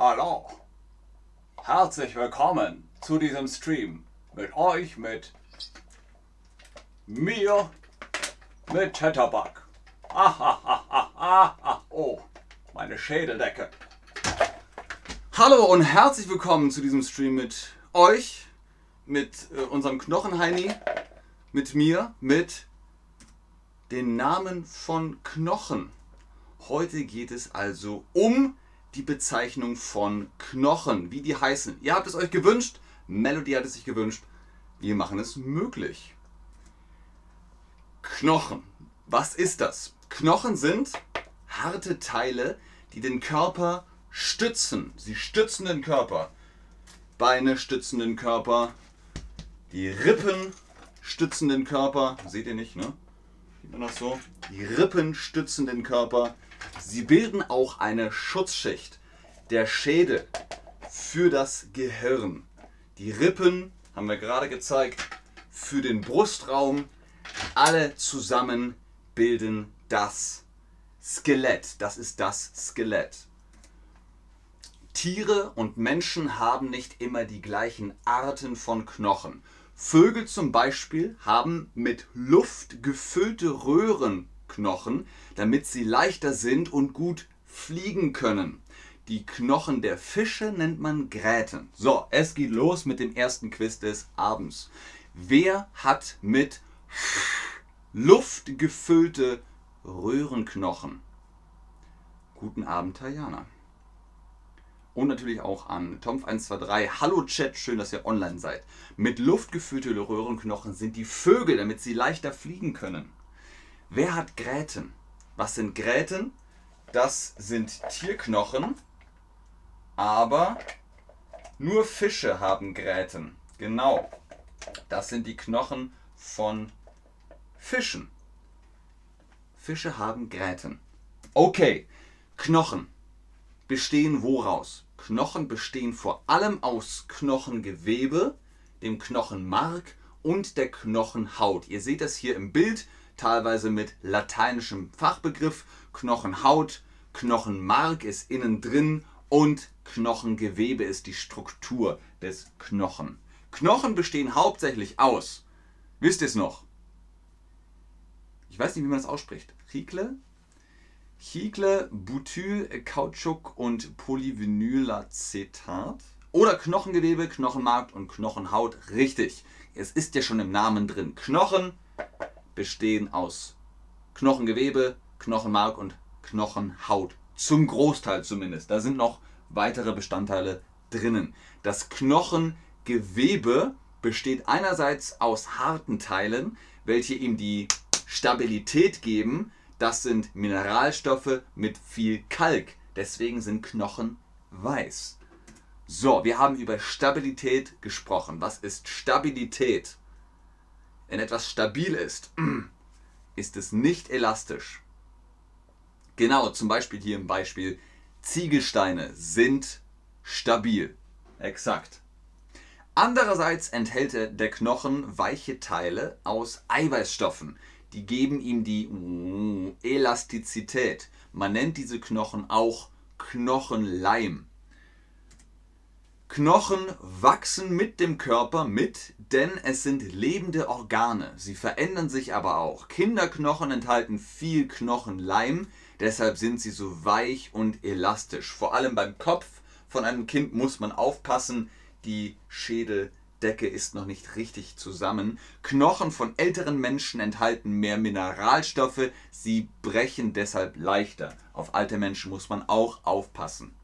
hallo. Herzlich willkommen zu diesem Stream. Mit euch, mit mir, mit Chatterbug. Oh, meine Schädeldecke. Hallo und herzlich willkommen zu diesem Stream mit euch, mit äh, unserem Knochenheini, mit mir, mit den Namen von Knochen. Heute geht es also um die Bezeichnung von Knochen, wie die heißen. Ihr habt es euch gewünscht, Melody hat es sich gewünscht. Wir machen es möglich. Knochen. Was ist das? Knochen sind harte Teile, die den Körper stützen. Sie stützen den Körper. Beine stützen den Körper. Die Rippen stützen den Körper. Seht ihr nicht, ne? Sieht man das so? Die Rippen stützen den Körper. Sie bilden auch eine Schutzschicht. Der Schädel für das Gehirn. Die Rippen, haben wir gerade gezeigt, für den Brustraum. Alle zusammen bilden das Skelett. Das ist das Skelett. Tiere und Menschen haben nicht immer die gleichen Arten von Knochen. Vögel zum Beispiel haben mit Luft gefüllte Röhrenknochen, damit sie leichter sind und gut fliegen können. Die Knochen der Fische nennt man Gräten. So, es geht los mit dem ersten Quiz des Abends. Wer hat mit Luft gefüllte Röhrenknochen? Guten Abend, Tajana. Und natürlich auch an Tomf123. Hallo Chat, schön, dass ihr online seid. Mit Luft gefüllte Röhrenknochen sind die Vögel, damit sie leichter fliegen können. Wer hat Gräten? Was sind Gräten? Das sind Tierknochen, aber nur Fische haben Gräten. Genau. Das sind die Knochen von Fischen. Fische haben Gräten. Okay, Knochen bestehen woraus? Knochen bestehen vor allem aus Knochengewebe, dem Knochenmark und der Knochenhaut. Ihr seht das hier im Bild, teilweise mit lateinischem Fachbegriff. Knochenhaut, Knochenmark ist innen drin und Knochengewebe ist die Struktur des Knochen. Knochen bestehen hauptsächlich aus, wisst ihr es noch? Ich weiß nicht, wie man das ausspricht. Riekle, Chicle, Butyl, Kautschuk und Polyvinylacetat. Oder Knochengewebe, Knochenmark und Knochenhaut. Richtig. Es ist ja schon im Namen drin. Knochen bestehen aus Knochengewebe, Knochenmark und Knochenhaut. Zum Großteil zumindest. Da sind noch weitere Bestandteile drinnen. Das Knochengewebe besteht einerseits aus harten Teilen, welche ihm die Stabilität geben, das sind Mineralstoffe mit viel Kalk. Deswegen sind Knochen weiß. So, wir haben über Stabilität gesprochen. Was ist Stabilität? Wenn etwas stabil ist, ist es nicht elastisch. Genau, zum Beispiel hier im Beispiel, Ziegelsteine sind stabil. Exakt. Andererseits enthält der Knochen weiche Teile aus Eiweißstoffen die geben ihm die Elastizität. Man nennt diese Knochen auch Knochenleim. Knochen wachsen mit dem Körper mit, denn es sind lebende Organe. Sie verändern sich aber auch. Kinderknochen enthalten viel Knochenleim, deshalb sind sie so weich und elastisch. Vor allem beim Kopf von einem Kind muss man aufpassen, die Schädel Decke ist noch nicht richtig zusammen. Knochen von älteren Menschen enthalten mehr Mineralstoffe, sie brechen deshalb leichter. Auf alte Menschen muss man auch aufpassen.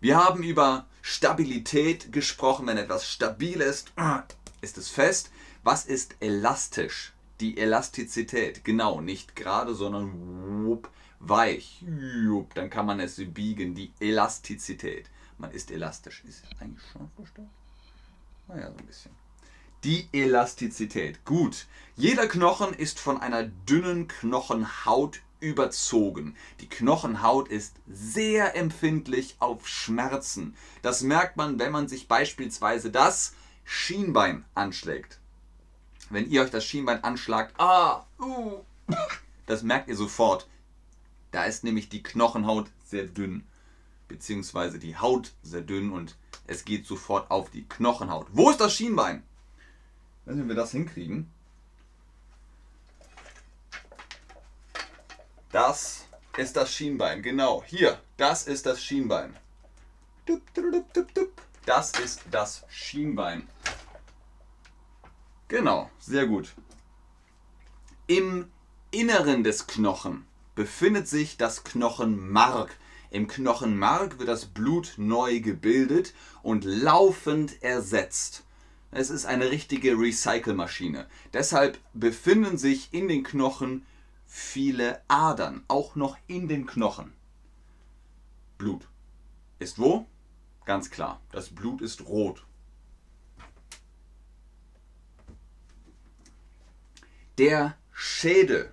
Wir haben über Stabilität gesprochen. Wenn etwas stabil ist, ist es fest. Was ist elastisch? Die Elastizität. Genau, nicht gerade, sondern weich. Dann kann man es biegen. Die Elastizität. Man ist elastisch. Ist eigentlich schon verstanden? Naja, so ein bisschen. Die Elastizität. Gut. Jeder Knochen ist von einer dünnen Knochenhaut überzogen. Die Knochenhaut ist sehr empfindlich auf Schmerzen. Das merkt man, wenn man sich beispielsweise das Schienbein anschlägt. Wenn ihr euch das Schienbein anschlagt, ah, uh, das merkt ihr sofort. Da ist nämlich die Knochenhaut sehr dünn. beziehungsweise die Haut sehr dünn und es geht sofort auf die Knochenhaut. Wo ist das Schienbein? Wenn wir das hinkriegen. Das ist das Schienbein, genau. Hier, das ist das Schienbein. Das ist das Schienbein. Genau, sehr gut. Im Inneren des Knochen befindet sich das Knochenmark. Im Knochenmark wird das Blut neu gebildet und laufend ersetzt. Es ist eine richtige Recycle-Maschine. Deshalb befinden sich in den Knochen viele Adern, auch noch in den Knochen. Blut ist wo? Ganz klar, das Blut ist rot. Der Schädel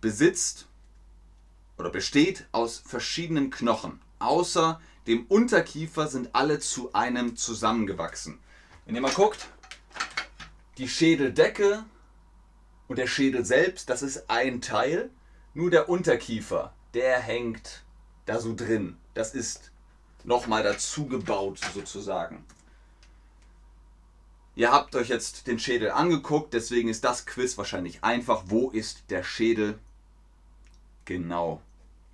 besitzt oder besteht aus verschiedenen Knochen. Außer dem Unterkiefer sind alle zu einem zusammengewachsen. Wenn ihr mal guckt, die Schädeldecke und der Schädel selbst, das ist ein Teil. Nur der Unterkiefer, der hängt da so drin. Das ist nochmal dazu gebaut sozusagen. Ihr habt euch jetzt den Schädel angeguckt, deswegen ist das Quiz wahrscheinlich einfach. Wo ist der Schädel? Genau,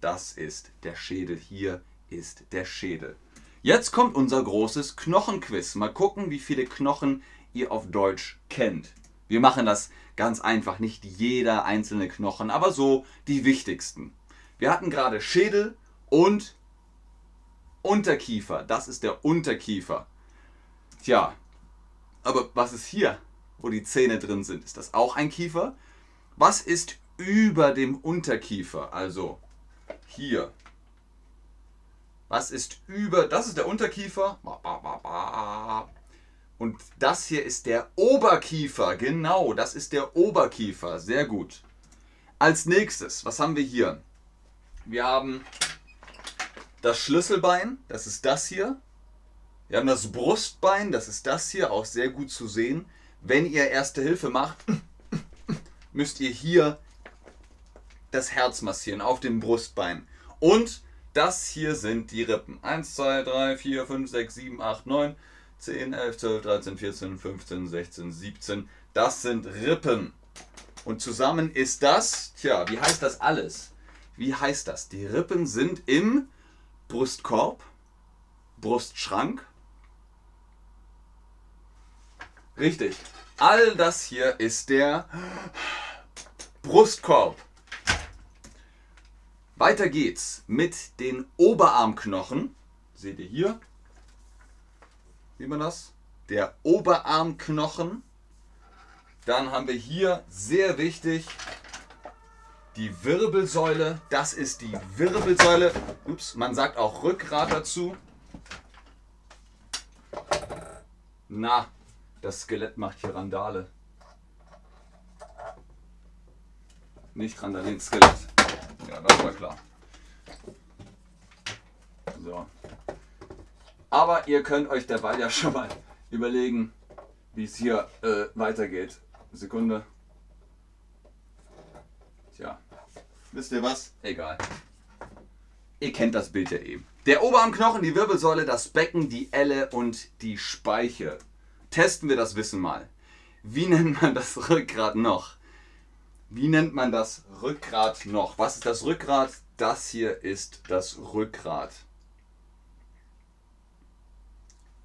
das ist der Schädel. Hier ist der Schädel. Jetzt kommt unser großes Knochenquiz. Mal gucken, wie viele Knochen ihr auf Deutsch kennt. Wir machen das ganz einfach, nicht jeder einzelne Knochen, aber so die wichtigsten. Wir hatten gerade Schädel und Unterkiefer. Das ist der Unterkiefer. Tja, aber was ist hier, wo die Zähne drin sind? Ist das auch ein Kiefer? Was ist über dem Unterkiefer? Also hier. Was ist über, das ist der Unterkiefer. Und das hier ist der Oberkiefer. Genau, das ist der Oberkiefer. Sehr gut. Als nächstes, was haben wir hier? Wir haben das Schlüsselbein, das ist das hier. Wir haben das Brustbein, das ist das hier, auch sehr gut zu sehen. Wenn ihr Erste Hilfe macht, müsst ihr hier das Herz massieren auf dem Brustbein. Und das hier sind die Rippen. 1, 2, 3, 4, 5, 6, 7, 8, 9, 10, 11, 12, 13, 14, 15, 16, 17. Das sind Rippen. Und zusammen ist das, tja, wie heißt das alles? Wie heißt das? Die Rippen sind im Brustkorb, Brustschrank. Richtig. All das hier ist der Brustkorb. Weiter geht's mit den Oberarmknochen. Seht ihr hier? Sieht man das? Der Oberarmknochen. Dann haben wir hier sehr wichtig die Wirbelsäule, das ist die Wirbelsäule. Ups, man sagt auch Rückgrat dazu. Na, das Skelett macht hier Randale. Nicht Randalin, Skelett. Ja, das war klar. So. Aber ihr könnt euch derweil ja schon mal überlegen, wie es hier äh, weitergeht. Sekunde. Tja, wisst ihr was? Egal. Ihr kennt das Bild ja eben. Der Oberarmknochen, die Wirbelsäule, das Becken, die Elle und die Speiche. Testen wir das Wissen mal. Wie nennt man das Rückgrat noch? Wie nennt man das Rückgrat noch? Was ist das Rückgrat? Das hier ist das Rückgrat.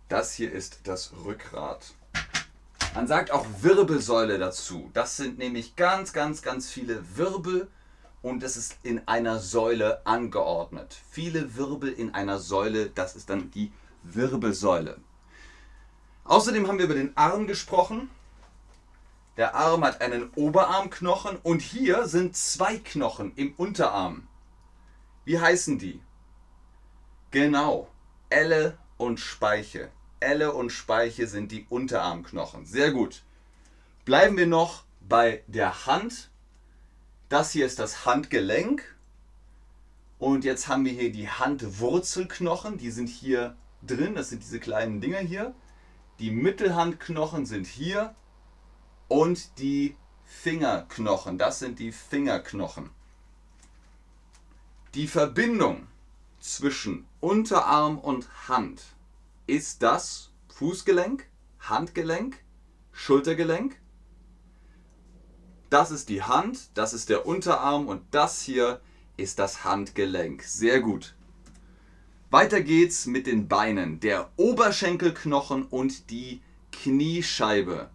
Das hier ist das Rückgrat. Man sagt auch Wirbelsäule dazu. Das sind nämlich ganz, ganz, ganz viele Wirbel und es ist in einer Säule angeordnet. Viele Wirbel in einer Säule, das ist dann die Wirbelsäule. Außerdem haben wir über den Arm gesprochen. Der Arm hat einen Oberarmknochen und hier sind zwei Knochen im Unterarm. Wie heißen die? Genau, Elle und Speiche. Elle und Speiche sind die Unterarmknochen. Sehr gut. Bleiben wir noch bei der Hand. Das hier ist das Handgelenk. Und jetzt haben wir hier die Handwurzelknochen. Die sind hier drin. Das sind diese kleinen Dinger hier. Die Mittelhandknochen sind hier. Und die Fingerknochen. Das sind die Fingerknochen. Die Verbindung zwischen Unterarm und Hand, ist das Fußgelenk, Handgelenk, Schultergelenk? Das ist die Hand, das ist der Unterarm und das hier ist das Handgelenk. Sehr gut. Weiter geht's mit den Beinen. Der Oberschenkelknochen und die Kniescheibe.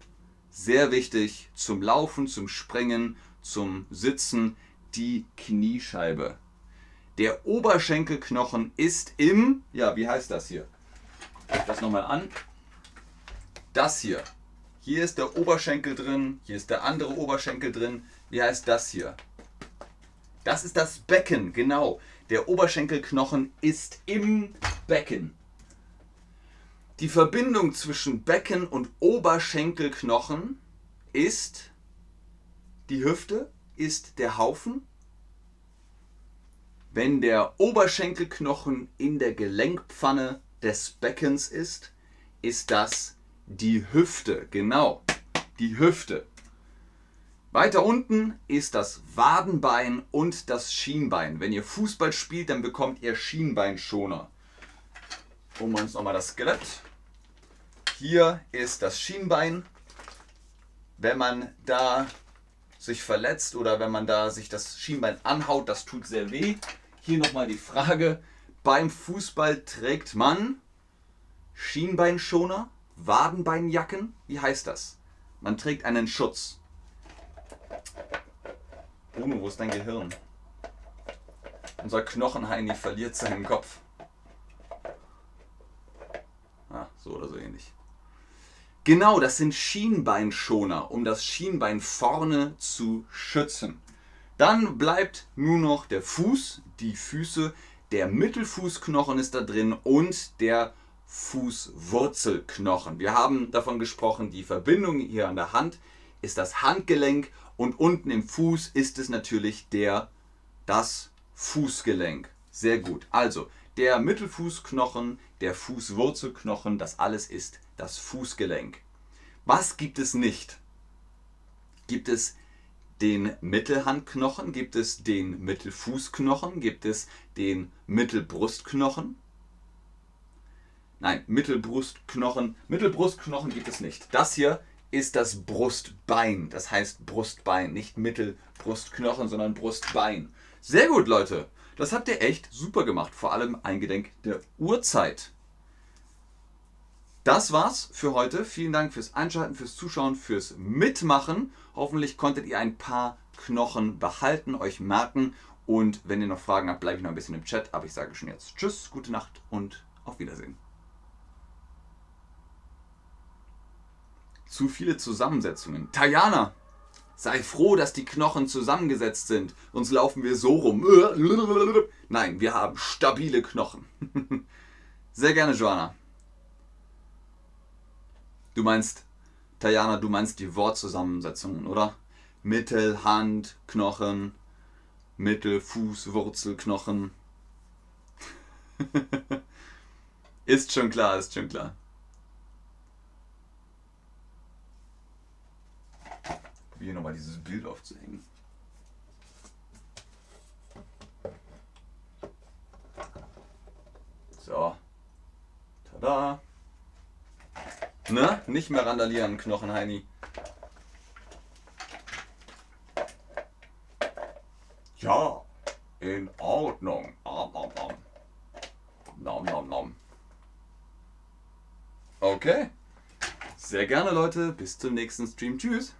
Sehr wichtig zum Laufen, zum Springen, zum Sitzen. Die Kniescheibe. Der Oberschenkelknochen ist im, ja, wie heißt das hier? Das nochmal an. Das hier. Hier ist der Oberschenkel drin, hier ist der andere Oberschenkel drin. Wie heißt das hier? Das ist das Becken, genau. Der Oberschenkelknochen ist im Becken. Die Verbindung zwischen Becken und Oberschenkelknochen ist die Hüfte, ist der Haufen. Wenn der Oberschenkelknochen in der Gelenkpfanne des Beckens ist, ist das die Hüfte. Genau, die Hüfte. Weiter unten ist das Wadenbein und das Schienbein. Wenn ihr Fußball spielt, dann bekommt ihr Schienbeinschoner. Holen wir uns nochmal das Skelett. Hier ist das Schienbein. Wenn man da sich verletzt oder wenn man da sich das Schienbein anhaut, das tut sehr weh. Hier nochmal die Frage, beim Fußball trägt man Schienbeinschoner, Wadenbeinjacken? Wie heißt das? Man trägt einen Schutz. Bruno, wo ist dein Gehirn? Unser Knochenheini verliert seinen Kopf. Ah, so oder so ähnlich. Genau, das sind Schienbeinschoner, um das Schienbein vorne zu schützen. Dann bleibt nur noch der Fuß, die Füße, der Mittelfußknochen ist da drin und der Fußwurzelknochen. Wir haben davon gesprochen, die Verbindung hier an der Hand ist das Handgelenk und unten im Fuß ist es natürlich der, das Fußgelenk. Sehr gut. Also der Mittelfußknochen, der Fußwurzelknochen, das alles ist das Fußgelenk. Was gibt es nicht? Gibt es den Mittelhandknochen? Gibt es den Mittelfußknochen? Gibt es den Mittelbrustknochen? Nein, Mittelbrustknochen. Mittelbrustknochen gibt es nicht. Das hier ist das Brustbein. Das heißt Brustbein, nicht Mittelbrustknochen, sondern Brustbein. Sehr gut, Leute. Das habt ihr echt super gemacht. Vor allem eingedenk der Uhrzeit. Das war's für heute. Vielen Dank fürs Einschalten, fürs Zuschauen, fürs Mitmachen. Hoffentlich konntet ihr ein paar Knochen behalten, euch merken. Und wenn ihr noch Fragen habt, bleibe ich noch ein bisschen im Chat. Aber ich sage schon jetzt Tschüss, gute Nacht und auf Wiedersehen. zu viele Zusammensetzungen. Tajana, sei froh, dass die Knochen zusammengesetzt sind, sonst laufen wir so rum. Nein, wir haben stabile Knochen. Sehr gerne, Joanna. Du meinst, Tajana, du meinst die Wortzusammensetzungen, oder? Mittel, Hand, Knochen, Mittel, Fuß, Wurzel, Knochen. ist schon klar, ist schon klar. hier nochmal dieses Bild aufzuhängen. So. Tada. Ne? Nicht mehr randalieren, Knochenheini. Ja, in Ordnung. Nom, nom, nom. Nom, nom, nom. Okay. Sehr gerne, Leute. Bis zum nächsten Stream. Tschüss.